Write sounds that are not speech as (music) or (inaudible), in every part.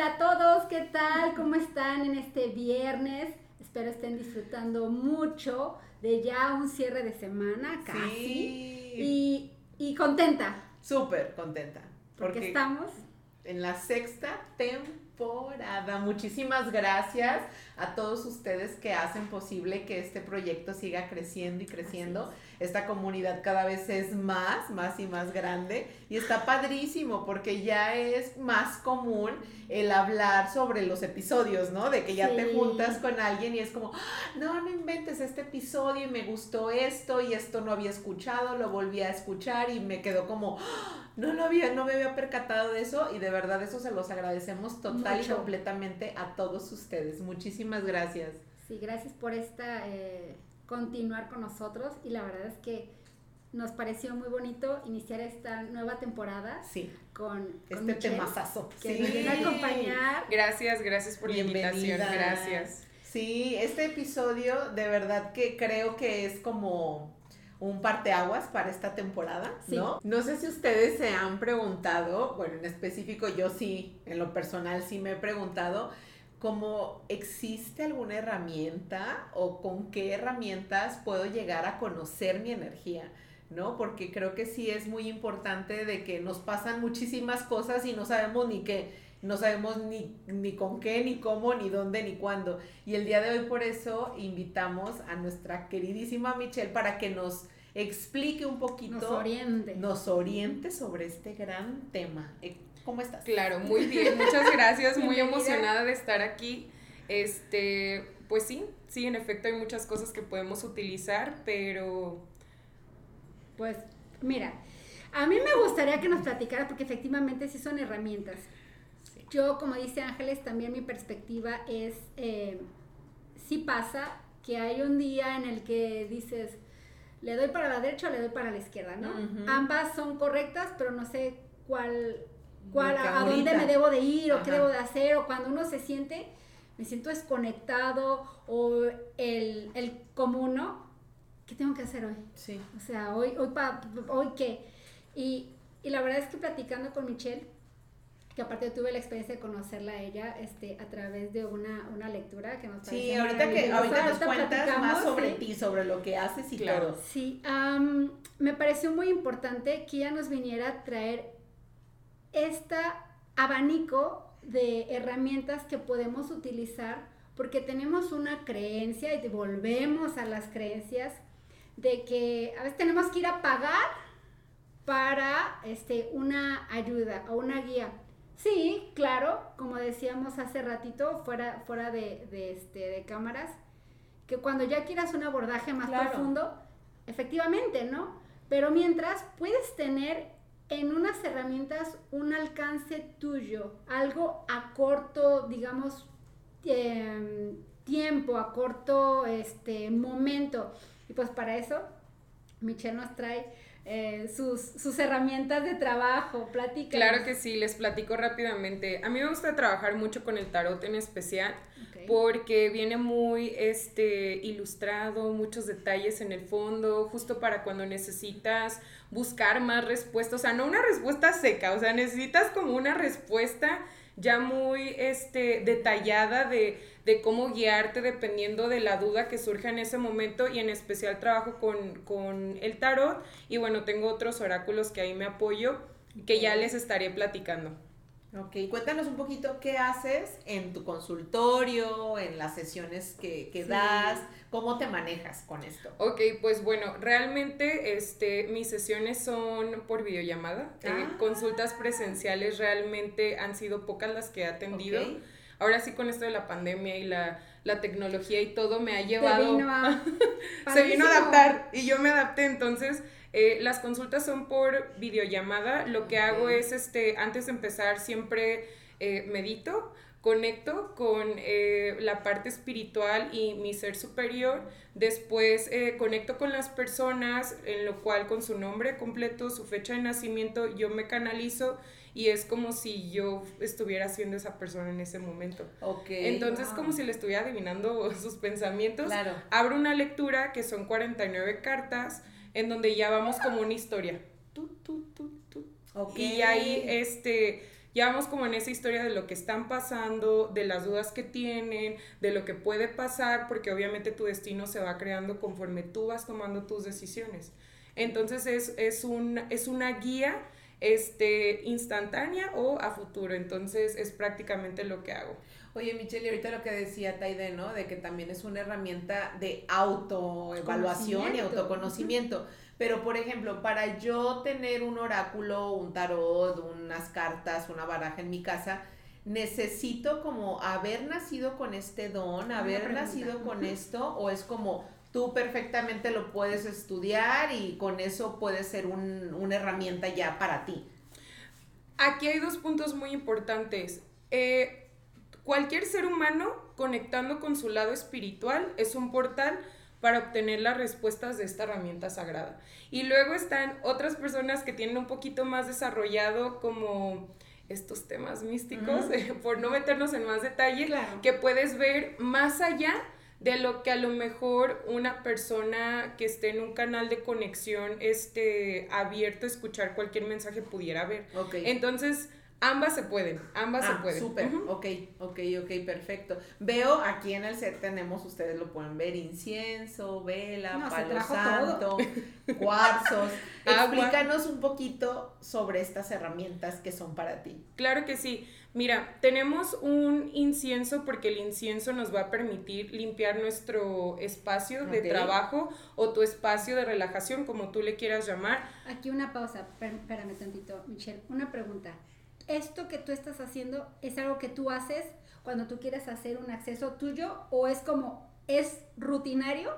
Hola a todos, ¿qué tal? ¿Cómo están en este viernes? Espero estén disfrutando mucho de ya un cierre de semana casi. Y, y contenta. Súper contenta. Porque, estamos en la sexta temporada. Muchísimas gracias a todos ustedes que hacen posible que este proyecto siga creciendo y creciendo esta comunidad cada vez es más, más y más grande y está padrísimo porque ya es más común el hablar sobre los episodios, ¿no? De que ya te juntas con alguien y es como, ah, no, no inventes este episodio y me gustó esto y esto no había escuchado, lo volví a escuchar y me quedó como, ah, no lo había, no me había percatado de eso y de verdad eso se los agradecemos total y completamente a todos ustedes. Muchísimas gracias. Sí, gracias por esta... Eh continuar con nosotros y la verdad es que nos pareció muy bonito iniciar esta nueva temporada sí. con, este temazazo que sí. nos viene a acompañar. Gracias, gracias por la invitación, gracias. Sí, este episodio de verdad que creo que es como un parteaguas para esta temporada, ¿no? No sé si ustedes se han preguntado, bueno, en específico yo sí, en lo personal sí me he preguntado como existe alguna herramienta o con qué herramientas puedo llegar a conocer mi energía, ¿no? Porque creo que sí es muy importante de que nos pasan muchísimas cosas y no sabemos ni qué, no sabemos ni, ni con qué, ni cómo, ni dónde, ni cuándo. Y el día de hoy por eso invitamos a nuestra queridísima Michelle para que nos explique un poquito, nos oriente, nos oriente sobre este gran tema. ¿Cómo estás? Claro, (laughs) muy bien, muchas gracias, muy emocionada de estar aquí. Este, pues sí, sí, en efecto hay muchas cosas que podemos utilizar, pero... Pues mira, a mí me gustaría que nos platicara porque efectivamente sí son herramientas. Yo, como dice Ángeles, también mi perspectiva es, eh, sí pasa que hay un día en el que dices, le doy para la derecha o le doy para la izquierda, ¿no? Ambas son correctas, pero no sé cuál cuál, a, dónde me debo de ir o qué debo de hacer, o cuando uno se siente, me siento desconectado, o el, el como uno, ¿qué tengo que hacer hoy? Sí. O sea, hoy, hoy, pa, hoy qué. Y, y la verdad es que platicando con Michelle, que aparte tuve la experiencia de conocerla a ella este, a través de una, una lectura que nos Sí, ahorita que ahorita nos cuentas más sobre ti, sobre lo que haces y todo. Sí, me pareció muy importante que ella nos viniera a traer este abanico de herramientas que podemos utilizar porque tenemos una creencia y volvemos a las creencias de que a veces tenemos que ir a pagar para este, una ayuda o una guía. Sí, claro, como decíamos hace ratito, fuera, fuera de, este, de cámaras, que cuando ya quieras un abordaje más profundo, efectivamente, ¿no? Pero mientras puedes tener en unas herramientas un alcance tuyo, algo a corto, digamos, em, tiempo, a corto este, momento. Y pues para eso, Michelle nos trae eh, sus, sus, herramientas de trabajo. Platica. Claro que sí, les platico rápidamente. A mí me gusta trabajar mucho con el tarot en especial. porque viene muy este ilustrado, muchos detalles en el fondo, justo para cuando necesitas buscar más respuestas, o sea, no una respuesta seca, o sea, necesitas como una respuesta ya muy este, detallada de, de, cómo guiarte dependiendo de la duda que surja en ese momento y en especial trabajo con, con el tarot y bueno, tengo otros oráculos que ahí me apoyo que ya les estaré platicando. Ok, cuéntanos un poquito qué haces en tu consultorio, en las sesiones que, que das, cómo te manejas con esto. Ok, pues bueno, realmente este, mis sesiones son por videollamada. Eh, ah. consultas presenciales realmente han sido pocas las que he atendido. Ahora sí con esto de la pandemia y la, la tecnología y todo me ha llevado... (laughs) Se vino a adaptar y yo me adapté, entonces eh, las consultas son por videollamada. Lo que hago es, este, antes de empezar, siempre eh, medito, conecto con eh, la parte espiritual y mi ser superior. Después conecto con las personas, en lo cual con su nombre completo, su fecha de nacimiento, yo me canalizo y es como si yo estuviera siendo esa persona en ese momento. Entonces, como si le estuviera adivinando (laughs) sus pensamientos. Claro. Abro una lectura que son 49 cartas en donde ya vamos como una historia. Y ahí, este, ya vamos como en esa historia de lo que están pasando, de las dudas que tienen, de lo que puede pasar, porque obviamente tu destino se va creando conforme tú vas tomando tus decisiones. Entonces es, es, un, es una guía este, instantánea o a futuro. Entonces es prácticamente lo que hago. Oye, Michelle, ahorita lo que decía Taide, ¿no? De que también es una herramienta de autoevaluación y autoconocimiento. Pero, por ejemplo, para yo tener un oráculo, un tarot, unas cartas, una baraja en mi casa, necesito como haber nacido con este don, haber nacido con esto, o es como tú perfectamente lo puedes estudiar y con eso puede ser un, una herramienta ya para ti. Aquí hay dos puntos muy importantes. Eh, cualquier ser humano conectando con su lado espiritual es un portal para obtener las respuestas de esta herramienta sagrada. Y luego están otras personas que tienen un poquito más desarrollado como estos temas místicos, (laughs) por no meternos en más detalle, que puedes ver más allá de lo que a lo mejor una persona que esté en un canal de conexión este, abierto a escuchar cualquier mensaje pudiera ver. Entonces, Ambas se pueden, ambas se ah, pueden. Súper, ok, ok, ok, perfecto. Veo aquí en el set tenemos, ustedes lo pueden ver, incienso, vela, palo santo, (laughs) cuarzos. (laughs) Explícanos un poquito sobre estas herramientas que son para ti. Claro que sí. Mira, tenemos un incienso porque el incienso nos va a permitir limpiar nuestro espacio de trabajo o tu espacio de relajación, como tú le quieras llamar. Aquí una pausa, espérame tantito, Michelle. Una pregunta esto que tú estás haciendo es algo que tú haces cuando tú quieres hacer un acceso tuyo o es como, es rutinario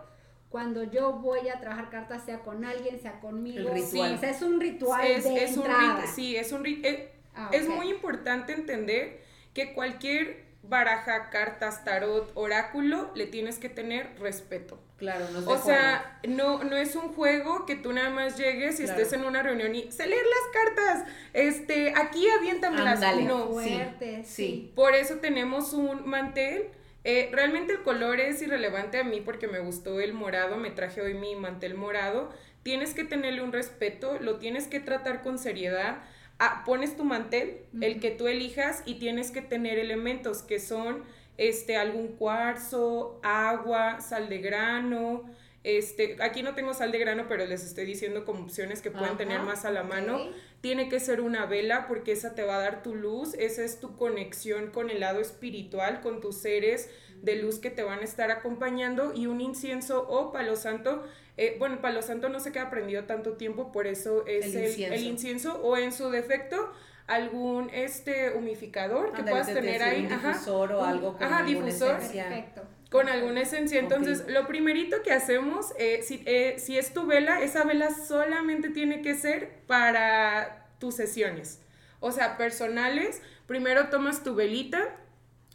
cuando yo voy a trabajar cartas, sea con alguien, sea conmigo. El ritual. O sea, es un ritual es, de es entrada. Un sí, es un eh, ah, Es muy importante entender que cualquier baraja, cartas, tarot, oráculo, le tienes que tener respeto. Claro, no es O sea, no, no es un juego que tú nada más llegues y estés en una reunión y se leer las cartas. Este, aquí aviéntame las no. Fuerte, sí, Por eso tenemos un mantel. Eh, realmente el color es irrelevante a mí porque me gustó el morado, me traje hoy mi mantel morado. Tienes que tenerle un respeto, lo tienes que tratar con seriedad ah, pones tu mantel, el que tú elijas, y tienes que tener elementos que son este, algún cuarzo, agua, sal de grano. Este, aquí no tengo sal de grano, pero les estoy diciendo como opciones que pueden tener más a la mano. Tiene que ser una vela porque esa te va a dar tu luz, esa es tu conexión con el lado espiritual, con tus seres de luz que te van a estar acompañando y un incienso o palo santo eh, bueno, el palo santo no se queda prendido tanto tiempo, por eso es el, incienso. o en su defecto algún este humificador que puedas tener ahí, un difusor o algo con ajá, difusor, Perfecto. con alguna esencia. Entonces, lo primerito que hacemos, eh, si, eh, si es tu vela, esa vela solamente tiene que ser para tus sesiones. O sea, personales, primero tomas tu velita,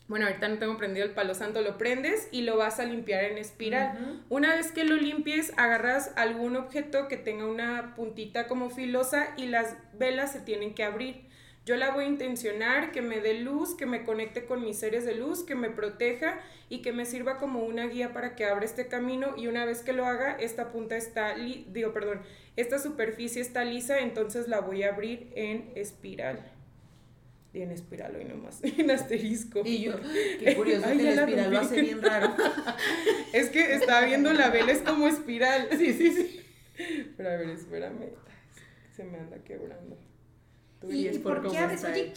bueno, ahorita no tengo prendido el palo santo, lo prendes y lo vas a limpiar en espiral. Una vez que lo limpies, agarras algún objeto que tenga una puntita como filosa y las velas se tienen que abrir. Yo la voy a intencionar, que me dé luz, que me conecte con mis seres de luz, que me proteja y que me sirva como una guía para que abra este camino y una vez que lo haga, esta punta está, digo, perdón, esta superficie está lisa, entonces la voy a abrir en espiral en espiral hoy nomás, (laughs) en asterisco. Y yo, (laughs) qué curioso que el espiral lo hace bien raro. (laughs) es que estaba viendo la vela, es como espiral. Sí, sí, sí. Pero a ver, espérame. Se me anda quebrando. ¿Y, por, qué abres? Oye,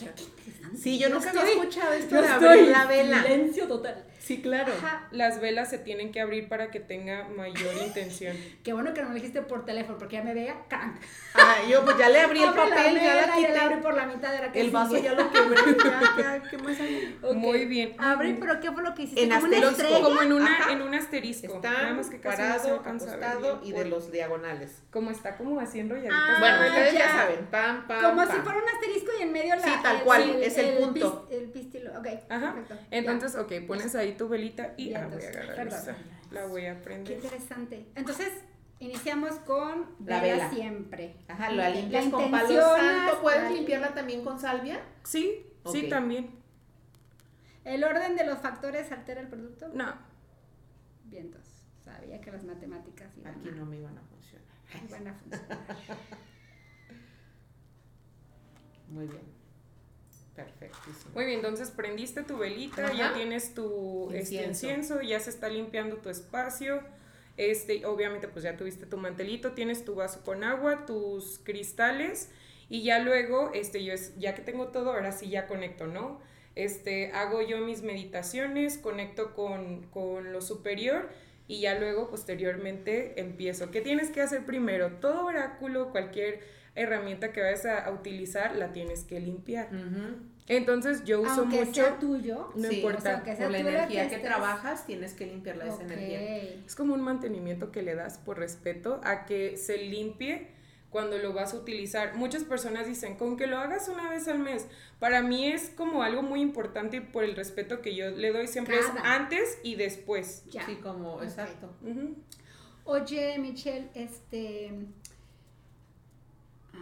Sí, yo nunca había escuchado esto de abrir la vela. Silencio total. Sí, claro. Las velas se tienen que abrir para que tenga mayor (laughs) intención. Qué bueno que no me dijiste por teléfono, porque ya me veía ¡can! Ah, yo pues ya le abrí el papel, ya la quité. abrí por la mitad, era que El vaso ya lo quebré, ya, ¿qué más hay? (laughs) Muy bien. Abrí, pero ¿qué fue lo que hiciste? En asterisco. Como en, una, en un asterisco. Está Nada más que parado, acostado y de los diagonales. Como está como haciendo ya. Ah, bueno, ustedes ya. saben, pam, pam, Como si un asterisco y en medio la... Sí, tal cual, es el, punto. el pistilo, ok. Ajá. Entonces, ok, pones ahí tu velita y ah, voy a agarrar esta. La voy a prender. Qué interesante. Entonces, iniciamos con la vela, siempre. Ajá, lo limpias con palo santo. ¿Puedes limpiarla también con salvia? Sí, sí, también. ¿El orden de los factores altera el producto? No. Bien, entonces, sabía que las matemáticas iban Aquí no me iban a funcionar. Iban a funcionar. (laughs) Muy bien. Perfectísimo. Muy bien, entonces prendiste tu velita, ya tienes tu este, incienso. incienso, ya se está limpiando tu espacio. Este, obviamente, pues ya tuviste tu mantelito, tienes tu vaso con agua, tus cristales, y ya luego, este, yo es, ya que tengo todo, ahora sí ya conecto, ¿no? Este, hago yo mis meditaciones, conecto con, con lo superior y ya luego posteriormente empiezo. ¿Qué tienes que hacer primero? Todo oráculo, cualquier herramienta que vayas a, utilizar, la tienes que limpiar. Entonces yo uso Aunque mucho. Sea tuyo, no importa. por la energía que, trabajas, tienes que limpiarla esa energía. Es como un mantenimiento que le das por respeto a que se limpie cuando lo vas a utilizar. Muchas personas dicen, con que lo hagas una vez al mes. Para mí es como algo muy importante por el respeto que yo le doy siempre es antes y después. Sí, como, exacto. Oye, Michelle, este...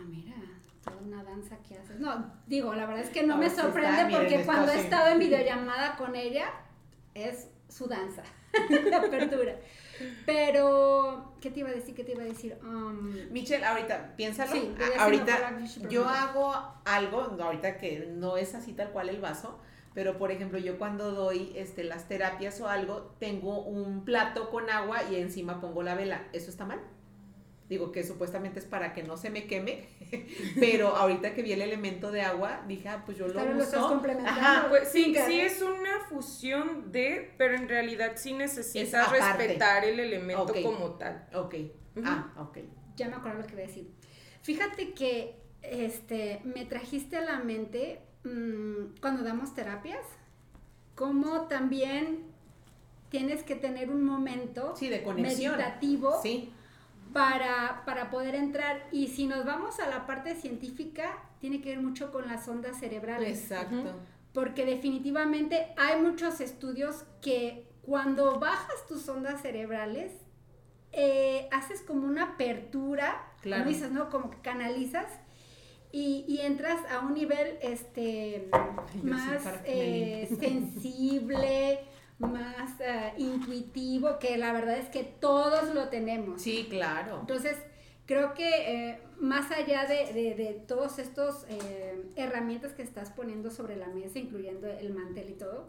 Mira, toda una danza que haces. No, digo, la verdad es que no me sorprende porque cuando he estado en videollamada con ella, es su danza (laughs) de apertura. Pero, ¿qué te iba a decir? ¿Qué te iba a decir? Um, Michelle, ahorita, piénsalo. Sí, ahorita yo hago algo, ahorita que no es así tal cual el vaso, pero por ejemplo, yo cuando doy este, las terapias o algo, tengo un plato con agua y encima pongo la vela. ¿Eso está mal? Digo que supuestamente es para que no se me queme, (laughs) pero ahorita que vi el elemento de agua, dije, ah, pues yo lo pero uso. Lo estás complementando. Pues, sí, sí es una fusión de, pero en realidad sí necesitas respetar el elemento como tal. Ok, ah, ok. Ya me acuerdo lo que iba a decir. Fíjate que este, me trajiste a la mente mm, cuando damos terapias, como también tienes que tener un momento sí, de conexión. meditativo sí para, para poder entrar. Y si nos vamos a la parte científica, tiene que ver mucho con las ondas cerebrales. Exacto. Porque definitivamente hay muchos estudios que cuando bajas tus ondas cerebrales, eh, haces como una apertura, como dices, ¿no? Como que canalizas y, y entras a un nivel este, más eh, sensible, más eh, intuitivo, que la verdad es que todos lo tenemos. Sí, claro. Entonces, creo que eh, más allá de, de, de todos estos eh, herramientas que estás poniendo sobre la mesa, incluyendo el mantel y todo,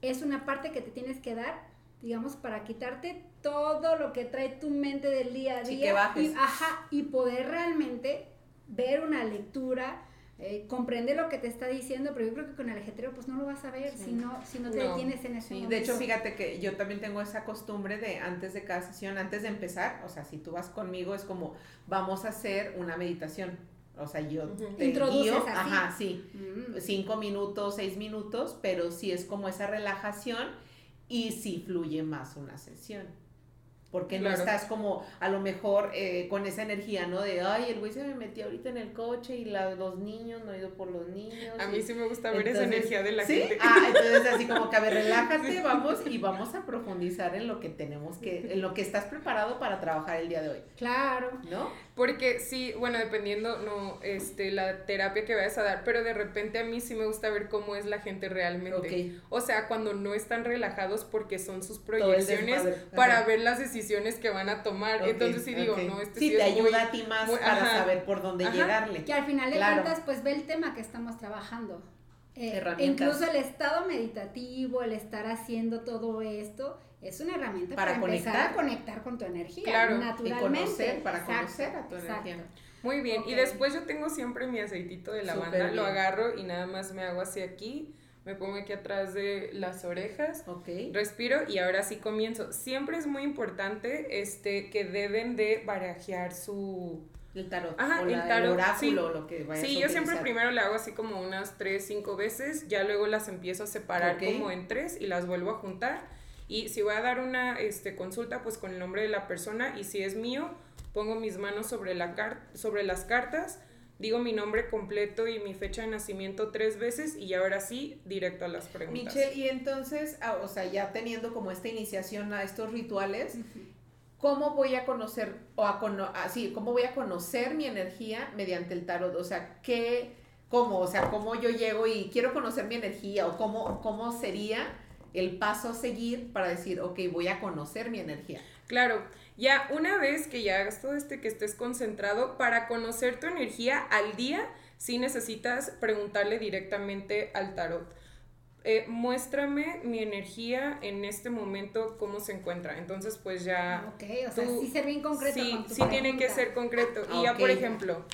es una parte que te tienes que dar, digamos, para quitarte todo lo que trae tu mente del día a día. y, ajá, y poder realmente ver una lectura, eh, comprende lo que te está diciendo, pero yo creo que con el ajetreo pues no lo vas a ver si no, si no te detienes en eso. de hecho fíjate que yo también tengo esa costumbre de antes de cada sesión, antes de empezar, o sea, si tú vas conmigo es como vamos a hacer una meditación. O sea, yo te guío, ajá, sí, mm. cinco minutos, seis minutos, pero sí es como esa relajación y sí fluye más una sesión porque no estás como a lo mejor eh, con esa energía, ¿no? De, ay, el güey se me metió ahorita en el coche y los niños, no he ido por los niños. A mí sí me gusta ver esa energía de la ¿sí? gente. Ah, entonces así como que, a ver, relájate, vamos y vamos a profundizar en lo que tenemos que, en lo que estás preparado para trabajar el día de hoy. Claro. ¿No? Porque sí, bueno, dependiendo, no, este, la terapia que vayas a dar, pero de repente a mí sí me gusta ver cómo es la gente realmente. O sea, cuando no están relajados porque son sus proyecciones para ver las decisiones que van a tomar. Entonces sí digo, no, este sí, te ayuda a ti más para saber por dónde llegarle. Que al final de cuentas, pues ve el tema que estamos trabajando. Eh, incluso el estado meditativo, el estar haciendo todo esto, es una herramienta para, empezar a conectar con tu energía. Claro, naturalmente. Y conocer, para conocer a tu energía. Muy bien, y después yo tengo siempre mi aceitito de lavanda, lo agarro y nada más me hago así aquí me pongo aquí atrás de las orejas, respiro y ahora sí comienzo. Siempre es muy importante este, que deben de barajear su... El tarot. Ajá, el tarot. oráculo, lo que vayas Sí, yo siempre primero le hago así como unas tres, cinco veces, ya luego las empiezo a separar como en tres y las vuelvo a juntar. Y si voy a dar una este, consulta, pues con el nombre de la persona y si es mío, pongo mis manos sobre, la sobre las cartas digo mi nombre completo y mi fecha de nacimiento tres veces y ahora sí, directo a las preguntas. Michelle, y entonces, ah, o sea, ya teniendo como esta iniciación a estos rituales, ¿cómo voy a conocer, o a así, ah, cómo voy a conocer mi energía mediante el tarot? O sea, ¿qué, cómo, o sea, cómo yo llego y quiero conocer mi energía o cómo, cómo sería el paso a seguir para decir, ok, voy a conocer mi energía? Claro, ya una vez que ya hagas todo este, que estés concentrado, para conocer tu energía al día, sí necesitas preguntarle directamente al tarot. Eh, muéstrame mi energía en este momento, cómo se encuentra. Entonces, pues ya... Ok, o sea, sí ser bien concreto. Sí, sí tiene que ser concreto. Y ya, por ejemplo...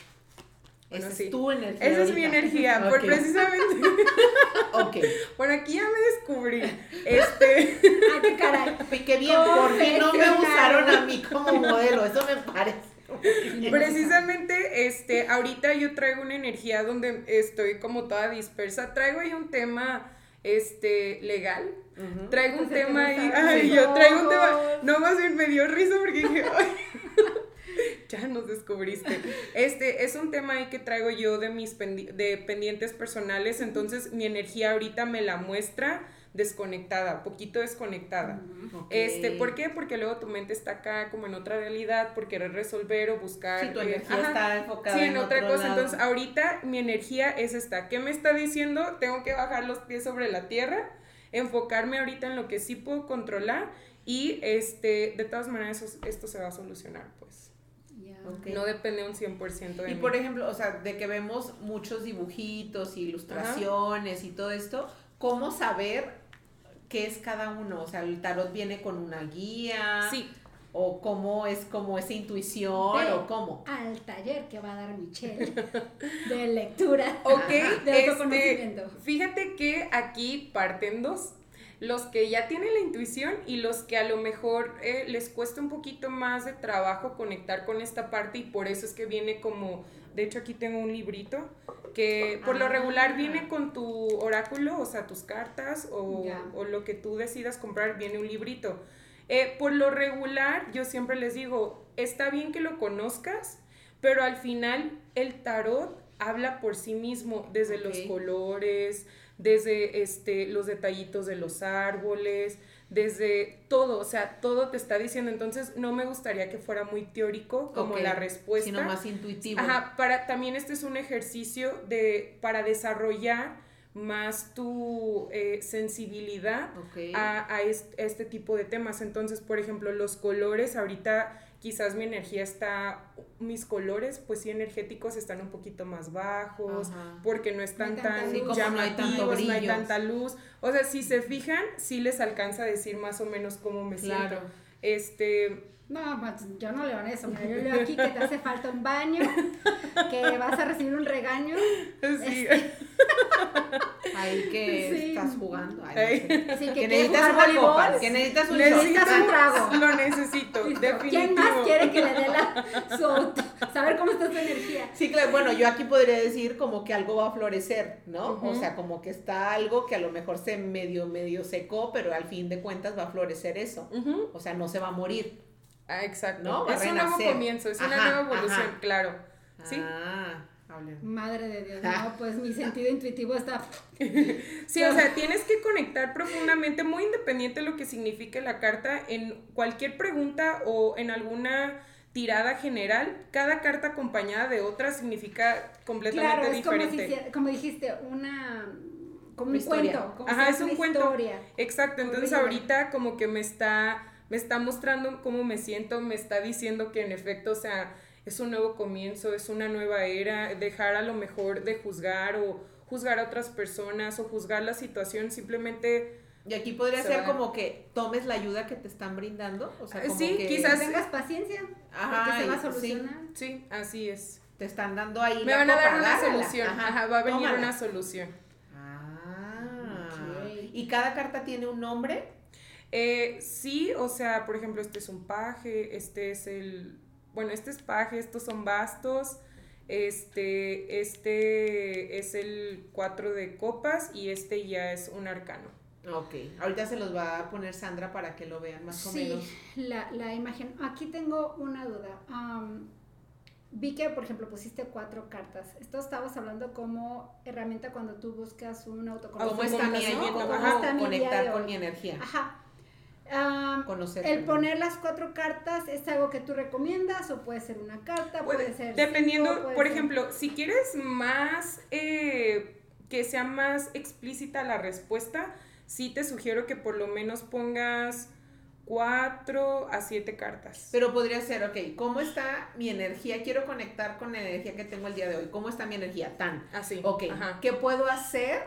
Esa es tu energía. Esa es mi energía, por precisamente. (laughs) ok. Por aquí ya me descubrí. Este. (laughs) Ah, qué caray. Qué bien, (laughs) por fin no me usaron a mí como modelo. Eso me parece. Precisamente, este, ahorita yo traigo una energía donde estoy como toda dispersa. Traigo ahí un tema, este, legal. Traigo un tema ahí. Ay, yo traigo un tema. No, más bien me dio risa porque dije, (laughs) ya nos descubriste. Este es un tema ahí que traigo yo de mis de pendientes personales, entonces mi energía ahorita me la muestra desconectada, poquito desconectada. Este, ¿por qué? Porque luego tu mente está acá como en otra realidad por querer resolver o buscar. Sí, tu eh, energía está enfocada sí, en, otra cosa. Entonces, ahorita mi energía es esta. ¿Qué me está diciendo? Tengo que bajar los pies sobre la tierra, enfocarme ahorita en lo que sí puedo controlar y este, de todas maneras esto se va a solucionar, pues. No depende un 100% de Y por ejemplo, o sea, de que vemos muchos dibujitos, ilustraciones y todo esto, ¿cómo saber qué es cada uno? O sea, el tarot viene con una guía. Sí. O cómo es como esa intuición, o cómo. Al taller que va a dar Michelle de lectura. Ok, (laughs) de este, fíjate que aquí parten dos los que ya tienen la intuición y los que a lo mejor eh, les cuesta un poquito más de trabajo conectar con esta parte y por eso es que viene como, de hecho aquí tengo un librito que por lo regular viene ah. con tu oráculo, o sea, tus cartas o, lo que tú decidas comprar, viene un librito. Eh, por lo regular, yo siempre les digo, está bien que lo conozcas, pero al final el tarot habla por sí mismo, desde los colores, desde este, los detallitos de los árboles, desde todo, o sea, todo te está diciendo. Entonces, no me gustaría que fuera muy teórico como la respuesta. Sino más intuitivo. Ajá, para, también este es un ejercicio de, para desarrollar más tu eh, sensibilidad a, a este tipo de temas. Entonces, por ejemplo, los colores, ahorita quizás mi energía está, mis colores, pues sí, energéticos están un poquito más bajos, porque no están tan llamativos, no hay, tanta luz. O sea, si se fijan, sí les alcanza a decir más o menos cómo me siento. Este, no, pues, yo no leo eso. Yo leo aquí que te hace falta un baño, que vas a recibir un regaño. Sí. Este. (laughs) Ahí que estás jugando. sí, que, necesitas una que necesitas un, necesitas un trago. (laughs) Lo necesito, definitivo. ¿Quién más quiere que le dé la, su, saber cómo está su energía? Sí, claro, bueno, yo aquí podría decir como que algo va a florecer, ¿no? O sea, como que está algo que a lo mejor se medio, medio secó, pero al fin de cuentas va a florecer eso. O sea, no se va a morir. Ah, exacto. es un nuevo comienzo, es una nueva evolución, claro. ¿Sí? Ah, Madre de Dios, no, pues mi sentido intuitivo está... (laughs) sí, o sea, (laughs) tienes que conectar profundamente, muy independiente de lo que signifique la carta, en cualquier pregunta o en alguna tirada general, cada carta acompañada de otra significa completamente claro, es diferente. Como, como dijiste, una como un cuento, como Ajá, es un cuento. Historia. Exacto, entonces ahorita como que me está me está mostrando cómo me siento, me está diciendo que en efecto, o sea, es un nuevo comienzo, es una nueva era, dejar a lo mejor de juzgar o juzgar a otras personas o juzgar la situación, simplemente... Y aquí podría ser como que tomes la ayuda que te están brindando. O sea, como sí, que quizás tengas paciencia. Ajá, se va a solucionar. Sí, así es. Te están dando ahí. Me van a dar una solución. Ajá, va a venir una solución. Ah. ¿Y cada carta tiene un nombre? Eh, sí, o sea, por ejemplo, este es un paje, este es el, bueno, este es paje, estos son bastos, este, este es el cuatro de copas y este ya es un arcano. Ok, ahorita se los va a poner Sandra para que lo vean más o menos. Sí, la, la imagen. Aquí tengo una duda. vi que, por ejemplo, pusiste cuatro cartas. Esto estabas hablando como herramienta cuando tú buscas un autoconocimiento. ¿Cómo está mi conectar con mi energía. Ajá el poner las cuatro cartas es algo que tú recomiendas o puede ser una carta, puede, ser... Dependiendo, por ejemplo, si quieres más, eh, que sea más explícita la respuesta, sí te sugiero que por lo menos pongas cuatro a siete cartas. Pero podría ser, ok, ¿cómo está mi energía? Quiero conectar con la energía que tengo el día de hoy. ¿Cómo está mi energía? Tan. Así. Ok, ¿qué puedo hacer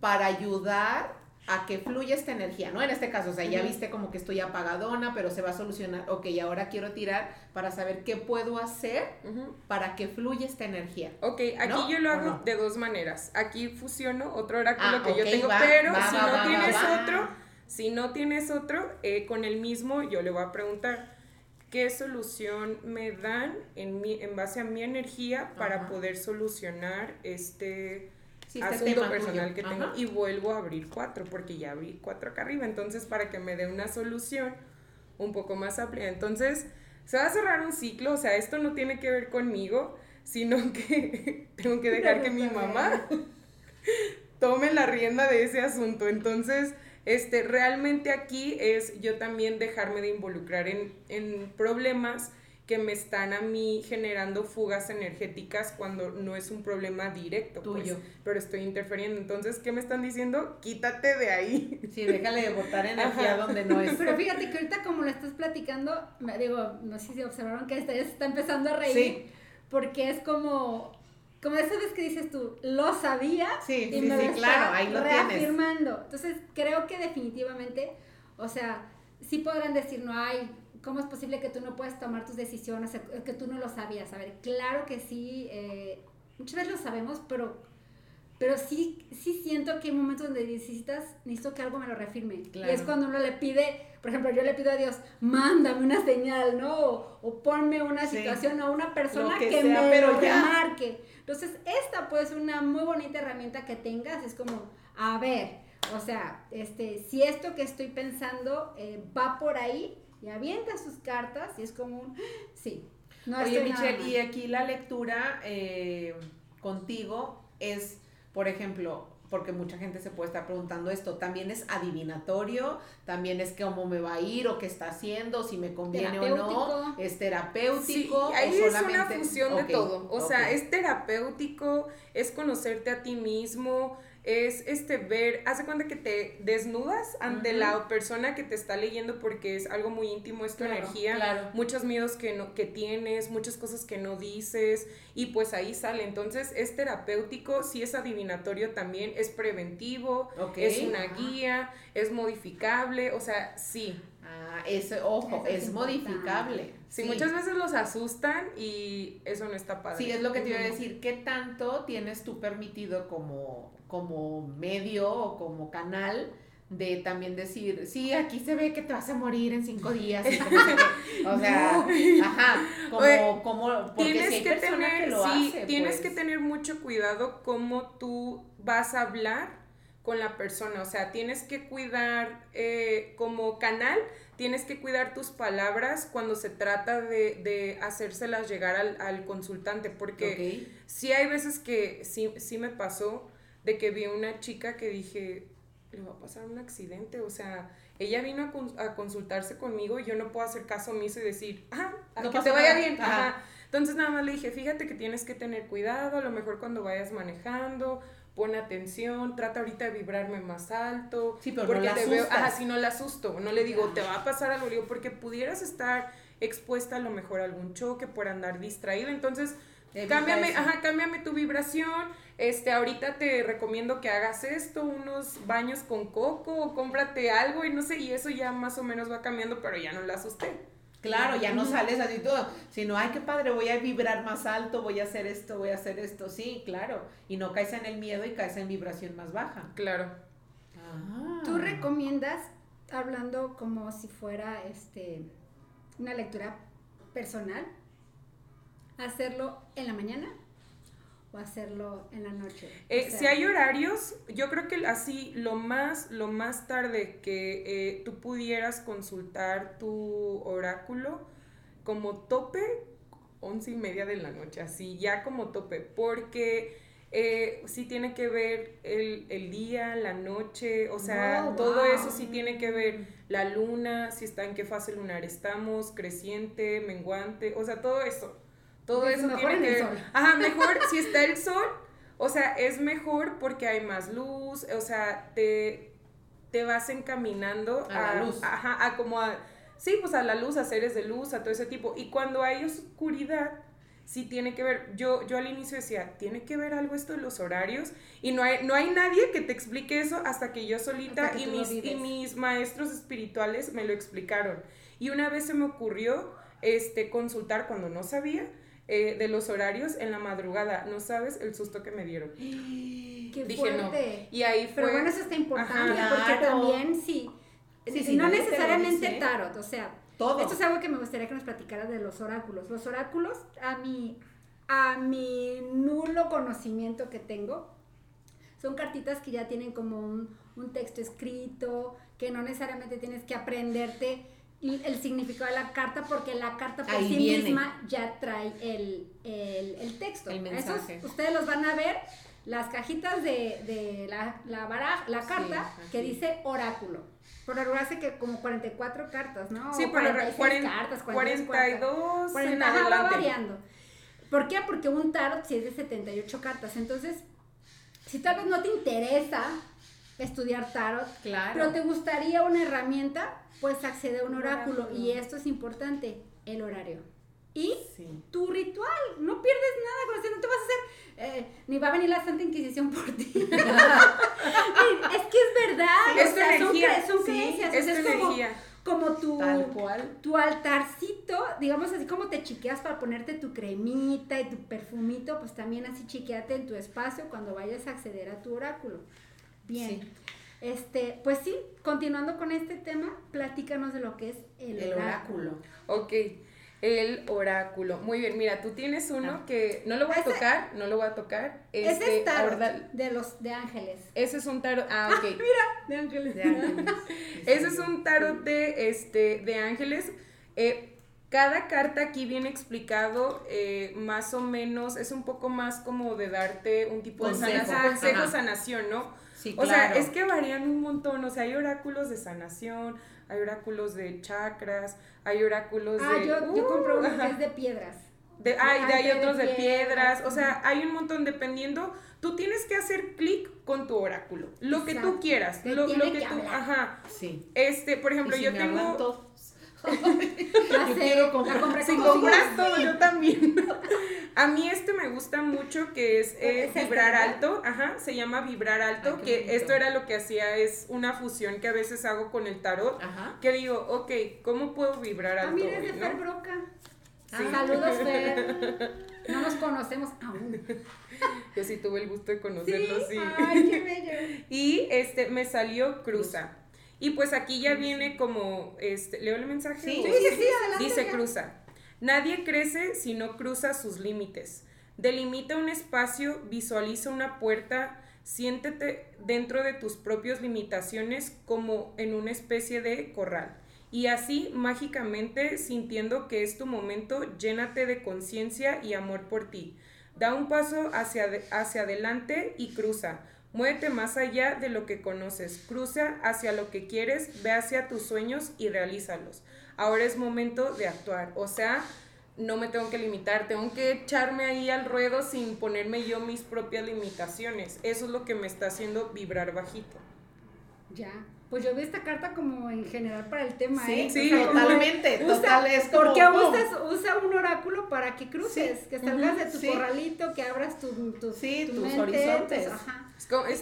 para ayudar a que fluya esta energía, ¿no? En este caso, o sea, ya viste como que estoy apagadona, pero se va a solucionar. Ok, ahora quiero tirar para saber qué puedo hacer para que fluya esta energía. Ok, aquí yo lo hago de dos maneras. Aquí fusiono otro oráculo ah, que yo tengo, pero si no tienes otro, si no tienes otro, eh, con el mismo yo le voy a preguntar qué solución me dan en, mi, en base a mi energía para poder solucionar este este asunto personal que tengo y vuelvo a abrir cuatro porque ya abrí cuatro acá arriba. Entonces, para que me dé una solución un poco más amplia. Entonces, se va a cerrar un ciclo, o sea, esto no tiene que ver conmigo, sino (laughs) que tengo que dejar que mi mamá (laughs) tome la rienda de ese asunto. Entonces, este, realmente aquí es yo también dejarme de involucrar en, en problemas que me están a mí generando fugas energéticas cuando no es un problema directo pues, tuyo, pero estoy interfiriendo. Entonces, ¿qué me están diciendo? Quítate de ahí. Sí, déjale de botar energía donde no es. Pero fíjate que ahorita como lo estás platicando, me digo, no sé si observaron que esta ya se está empezando a reír, porque es como como esa vez que dices tú, lo sabía sí, y me lo claro, ahí lo reafirmando. Entonces, creo que definitivamente, o sea, sí podrán decir, no hay ¿cómo es posible que tú no puedas tomar tus decisiones, que tú no lo sabías? A ver, claro que sí, eh, muchas veces lo sabemos, pero, pero sí, sí siento que hay momentos donde necesitas, necesito que algo me lo reafirme. Y es cuando uno le pide, por ejemplo, yo le pido a Dios, mándame una señal, ¿no? O, ponme una situación o una persona que, me pero marque. Entonces, esta puede ser una muy bonita herramienta que tengas, es como, a ver, o sea, este, si esto que estoy pensando eh, va por ahí, y avienta sus cartas y es como un, sí. No Oye, Michelle, y aquí la lectura eh, contigo es, por ejemplo, porque mucha gente se puede estar preguntando esto, también es adivinatorio, también es cómo me va a ir o qué está haciendo, si me conviene o no, es terapéutico. Sí, ahí es una fusión de todo, o sea, es terapéutico, es conocerte a ti mismo, es este ver, hace cuenta que te desnudas ante la persona que te está leyendo porque es algo muy íntimo, es tu energía, muchos miedos que, no, que tienes, muchas cosas que no dices y pues ahí sale. Entonces es terapéutico, sí es adivinatorio también, es preventivo, es una guía, es modificable, o sea, sí. Ah, eso, ojo, es, modificable. Sí, muchas veces los asustan y eso no está padre. Sí, es lo que te iba a decir. ¿Qué tanto tienes tú permitido como como medio o como canal de también decir, sí, aquí se ve que te vas a morir en cinco días. (laughs) o sea, ajá, como, como, porque tienes que tener, sí, tienes que pues. tener mucho cuidado cómo tú vas a hablar con la persona, o sea, tienes que cuidar eh, como canal, tienes que cuidar tus palabras cuando se trata de, de hacérselas llegar al, al consultante, porque sí hay veces que sí, sí me pasó, de que vi una chica que dije, le va a pasar un accidente, o sea, ella vino a, consultarse conmigo y yo no puedo hacer caso omiso y decir, ah, que te vaya bien. Entonces nada más le dije, fíjate que tienes que tener cuidado, a lo mejor cuando vayas manejando, pon atención, trata ahorita de vibrarme más alto. Sí, pero porque no te veo, ajá, si no la asusto, no le digo, te va a pasar algo, digo, porque pudieras estar expuesta a lo mejor a algún choque por andar distraído, entonces cámbiame, ajá, cámbiame tu vibración, este, ahorita te recomiendo que hagas esto, unos baños con coco, o cómprate algo y no sé, y eso ya más o menos va cambiando, pero ya no la asusté. Claro, ya no sales así todo, sino, ay, qué padre, voy a vibrar más alto, voy a hacer esto, voy a hacer esto, sí, claro, y no caes en el miedo y caes en vibración más baja. Claro. Ah. ¿Tú recomiendas, hablando como si fuera este, una lectura personal, hacerlo en la mañana? O hacerlo en la noche? Eh, si hay horarios, yo creo que así lo más, lo más tarde que eh, tú pudieras consultar tu oráculo como tope, once y media de la noche, así ya como tope, porque eh, sí tiene que ver el, día, la noche, o sea, oh, todo eso sí tiene que ver la luna, si está en qué fase lunar estamos, creciente, menguante, o sea, todo eso. Todo eso tiene que ver. Ajá, mejor (laughs) si está el sol, o sea, es mejor porque hay más luz, o sea, te te vas encaminando a, la luz. Ajá, a como a, sí, pues a la luz, a seres de luz, a todo ese tipo. Y cuando hay oscuridad, sí tiene que ver, yo, yo al inicio decía, tiene que ver algo esto de los horarios y no hay, no hay nadie que te explique eso hasta que yo solita y mis, y mis maestros espirituales me lo explicaron. Y una vez se me ocurrió este, consultar cuando no sabía eh, de los horarios en la madrugada. No sabes el susto que me dieron. (gasps) Qué Dije fuerte. Y ahí fue... Pero bueno, eso está importante porque también sí, sí, no necesariamente tarot, o sea, esto es algo que me gustaría que nos platicara de los oráculos. Los oráculos, a mi, a mi nulo conocimiento que tengo, son cartitas que ya tienen como un, texto escrito, que no necesariamente tienes que aprenderte el significado de la carta porque la carta por sí misma ya trae el, texto. El mensaje. ustedes los van a ver, las cajitas de, la, la, la carta que dice oráculo. Por lo hace que como 44 cartas, ¿no? Sí, por 46 cartas, 42 40, va variando. ¿Por qué? Porque un tarot sí es de 78 cartas. Entonces, si tal vez no te interesa estudiar tarot, claro. pero te gustaría una herramienta, pues accede a un, oráculo. Y esto es importante, el horario. Y tu ritual, no pierdes nada con eso, no te vas a hacer eh, ni va a venir la Santa Inquisición por ti. (laughs) es que es verdad, es o sea, son, creencias, es, como, como tu, tu altarcito, digamos así como te chiqueas para ponerte tu cremita y tu perfumito, pues también así chiqueate en tu espacio cuando vayas a acceder a tu oráculo. Bien. Este, pues sí, continuando con este tema, platícanos de lo que es el, el oráculo. Ok el oráculo. Muy bien, mira, tú tienes uno ah. que no lo voy a tocar, no lo voy a tocar. Ese es tarot de los de ángeles. Ese es un tarot, ah, ok. (laughs) mira, de ángeles. De ángeles. (laughs) Ese es un tarot de este de ángeles. Eh, cada carta aquí viene explicado eh, más o menos, es un poco más como de darte un tipo de sanación, consejo, sanación, ¿no? Sí, o sea, es que varían un montón, o sea, hay oráculos de sanación, hay oráculos de chakras, hay oráculos ah, de... yo, yo compro uno que es de piedras. De, hay, hay otros de piedras, o sea, hay un montón dependiendo, tú tienes que hacer clic con tu oráculo, lo que tú quieras, lo, lo, que, tú, ajá, sí. Este, por ejemplo, yo tengo yo quiero comprar. Si compras todo, yo también. (laughs) A mí este me gusta mucho que es eh, vibrar alto, ajá, se llama vibrar alto, que esto era lo que hacía, es una fusión que a veces hago con el tarot, ajá. que digo, ok, ¿cómo puedo vibrar ah, alto? Ah, mira, es de Fer Broca. Sí. Saludos, Fer. (laughs) No nos conocemos aún. Yo sí tuve el gusto de conocerlo, sí. Ay, qué bello. (laughs) Y este, me salió cruza. Y pues aquí ya viene como, este, ¿leo el mensaje? Sí, sí, sí, adelante, Dice cruza. Nadie crece si no cruza sus límites. Delimita un espacio, visualiza una puerta, siéntete dentro de tus propias limitaciones como en una especie de corral. Y así, mágicamente, sintiendo que es tu momento, llénate de conciencia y amor por ti. Da un paso hacia, hacia adelante y cruza. Muévete más allá de lo que conoces, cruza hacia lo que quieres, ve hacia tus sueños y realízalos. Ahora es momento de actuar, o sea, no me tengo que limitar, tengo que echarme ahí al ruedo sin ponerme yo mis propias limitaciones. Eso es lo que me está haciendo vibrar bajito. Ya. Pues yo vi esta carta como en general para el tema, ¿eh? Sí, totalmente, total, es como, Porque usas, usa un oráculo para que cruces, que salgas de tu corralito, que abras tu, tu, sí, tus horizontes. ajá.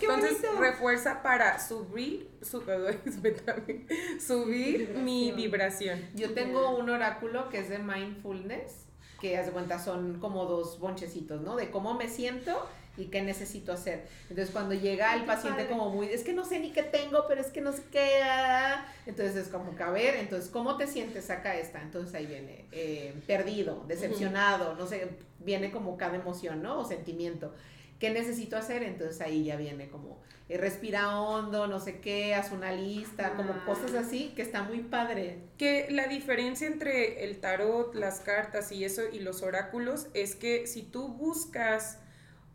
entonces refuerza para subir, (laughs) subir mi vibración. Yo tengo un oráculo que es de mindfulness, que hace cuenta son como dos bonchecitos, ¿no? De cómo me siento y qué necesito hacer. Entonces cuando llega el paciente como muy, es que no sé ni qué tengo, pero es que no sé qué, entonces es como que a ver, entonces ¿cómo te sientes? Saca esta, entonces ahí viene, eh, perdido, decepcionado, no sé, viene como cada emoción, ¿no? O sentimiento. ¿Qué necesito hacer? Entonces ahí ya viene como, eh, respira hondo, no sé qué, haz una lista, como ah. cosas así, que está muy padre. Que la diferencia entre el tarot, las cartas y eso y los oráculos es que si tú buscas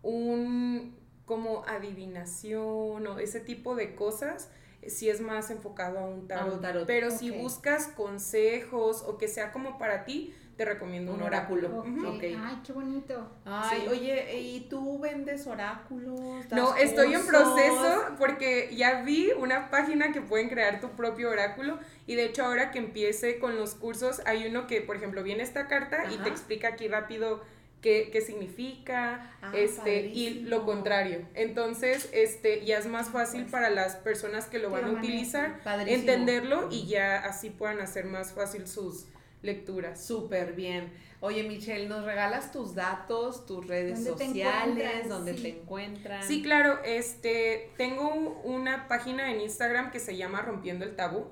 un como adivinación o ese tipo de cosas, si es más enfocado a un tarot. Pero si buscas consejos o que sea como para ti, te recomiendo un, oráculo. Ay, qué bonito. Ay, oye, ¿y tú vendes oráculos? No, estoy en proceso porque ya vi una página que pueden crear tu propio oráculo y de hecho ahora que empiece con los cursos hay uno que, por ejemplo, viene esta carta y te explica aquí rápido qué, qué significa, ah, este, y lo contrario. Entonces, este, ya es más fácil para las personas que lo van a utilizar entenderlo y ya así puedan hacer más fácil sus lecturas. Súper bien. Oye, Michelle, ¿nos regalas tus datos, tus redes sociales, donde te encuentran? Sí, claro, este, tengo una página en Instagram que se llama Rompiendo el Tabú.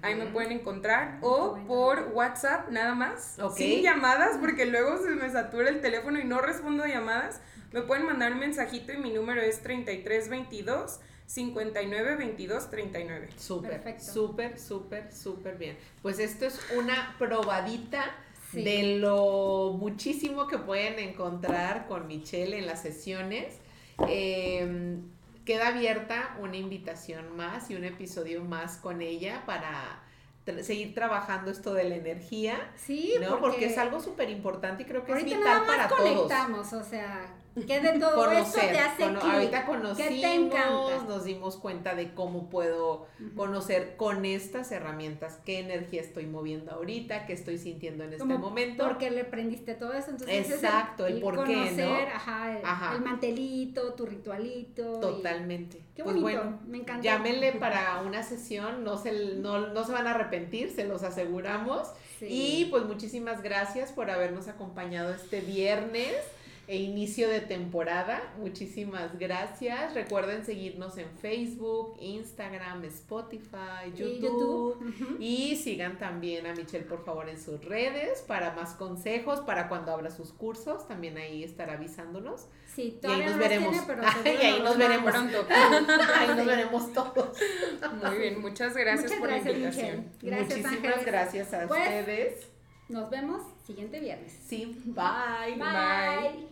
Ahí me pueden encontrar. O por WhatsApp nada más. Sin llamadas, porque luego se me satura el teléfono y no respondo llamadas. Me pueden mandar un mensajito y mi número es 3322 59 22 39. Súper, súper, súper, súper bien. Pues esto es una probadita de lo muchísimo que pueden encontrar con Michelle en las sesiones. Eh, queda abierta una invitación más y un episodio más con ella para seguir trabajando esto de la energía. Sí, ¿no? porque, es algo súper importante y creo que es vital nada más para conectamos, o sea, que de todo esto te hace Ahorita conocimos, nos dimos cuenta de cómo puedo conocer con estas herramientas qué energía estoy moviendo ahorita, qué estoy sintiendo en este momento. Porque le aprendiste todo eso, entonces Exacto, el, por qué, ¿no? Ajá, el, mantelito, tu ritualito. Totalmente. qué pues bonito, bueno, me encanta. Llámenle (laughs) para una sesión, no se, no, no se van a arrepentir, se los aseguramos. Y pues muchísimas gracias por habernos acompañado este viernes e inicio de temporada. Muchísimas gracias. Recuerden seguirnos en Facebook, Instagram, Spotify, YouTube. Y, sigan también a Michelle, por favor, en sus redes para más consejos, para cuando abra sus cursos. También ahí estará avisándonos. Sí, y ahí nos veremos. (laughs) y ahí nos veremos pronto. (laughs) ahí nos veremos todos. Muy bien, muchas gracias por la invitación. Gracias, Muchísimas gracias a pues, ustedes. Nos vemos siguiente viernes. Sí, bye. Bye.